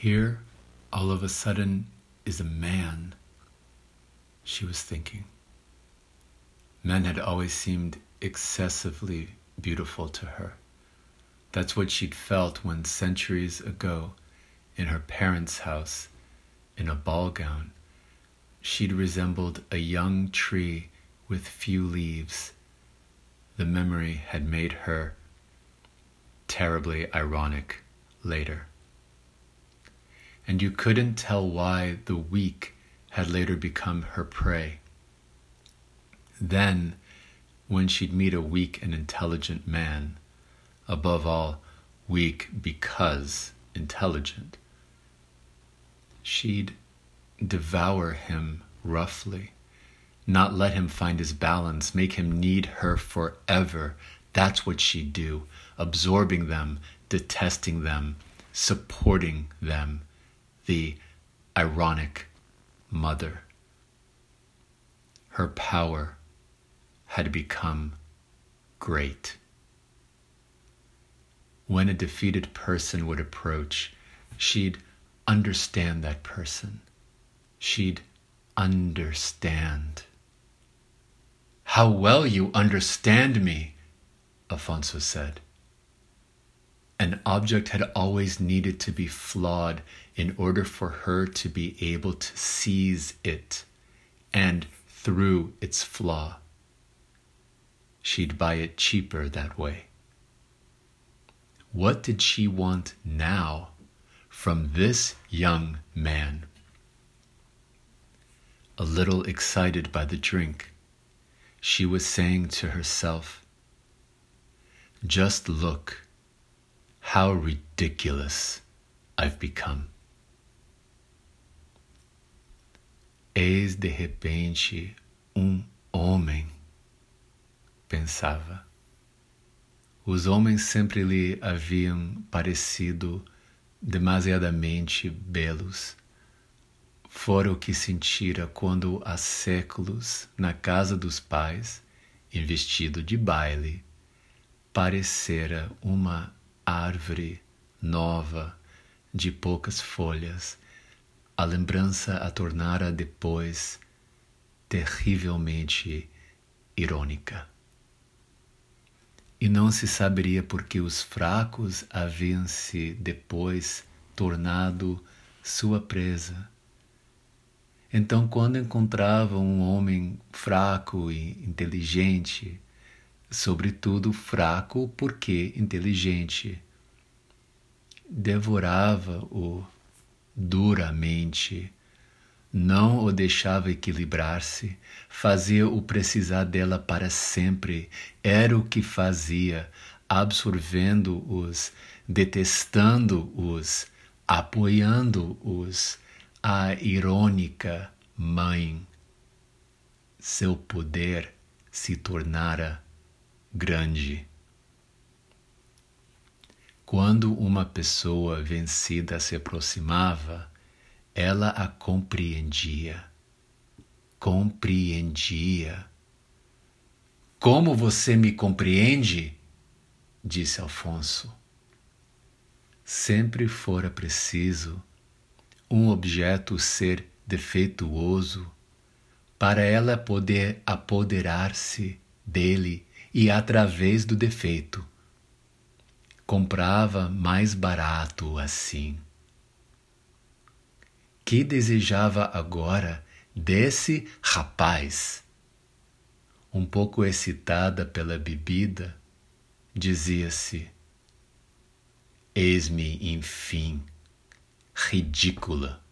Here, all of a sudden, is a man, she was thinking. Men had always seemed excessively beautiful to her. That's what she'd felt when centuries ago, in her parents' house, in a ball gown, she'd resembled a young tree with few leaves. The memory had made her terribly ironic later. And you couldn't tell why the weak had later become her prey. Then, when she'd meet a weak and intelligent man, above all, weak because intelligent, she'd devour him roughly, not let him find his balance, make him need her forever. That's what she'd do, absorbing them, detesting them, supporting them, the ironic mother. Her power had become great. When a defeated person would approach, she'd understand that person. She'd understand. How well you understand me, Afonso said. An object had always needed to be flawed in order for her to be able to seize it, and through its flaw, she'd buy it cheaper that way. What did she want now from this young man? A little excited by the drink, she was saying to herself, Just look how ridiculous I've become. Eis de repente um homem, pensava. Os homens sempre lhe haviam parecido demasiadamente belos. Fora o que sentira quando há séculos, na casa dos pais, em vestido de baile, parecera uma árvore nova de poucas folhas, a lembrança a tornara depois terrivelmente irônica. E não se saberia porque os fracos haviam se depois tornado sua presa. Então, quando encontrava um homem fraco e inteligente, sobretudo fraco porque inteligente. Devorava-o duramente, não o deixava equilibrar-se, fazia-o precisar dela para sempre, era o que fazia, absorvendo-os, detestando-os, apoiando-os, a irônica mãe. Seu poder se tornara grande. Quando uma pessoa vencida se aproximava, ela a compreendia. Compreendia. Como você me compreende? disse Alfonso. Sempre fora preciso um objeto ser defeituoso para ela poder apoderar-se dele e através do defeito. Comprava mais barato assim. Que desejava agora desse rapaz? Um pouco excitada pela bebida, dizia-se: Eis-me, enfim, ridícula.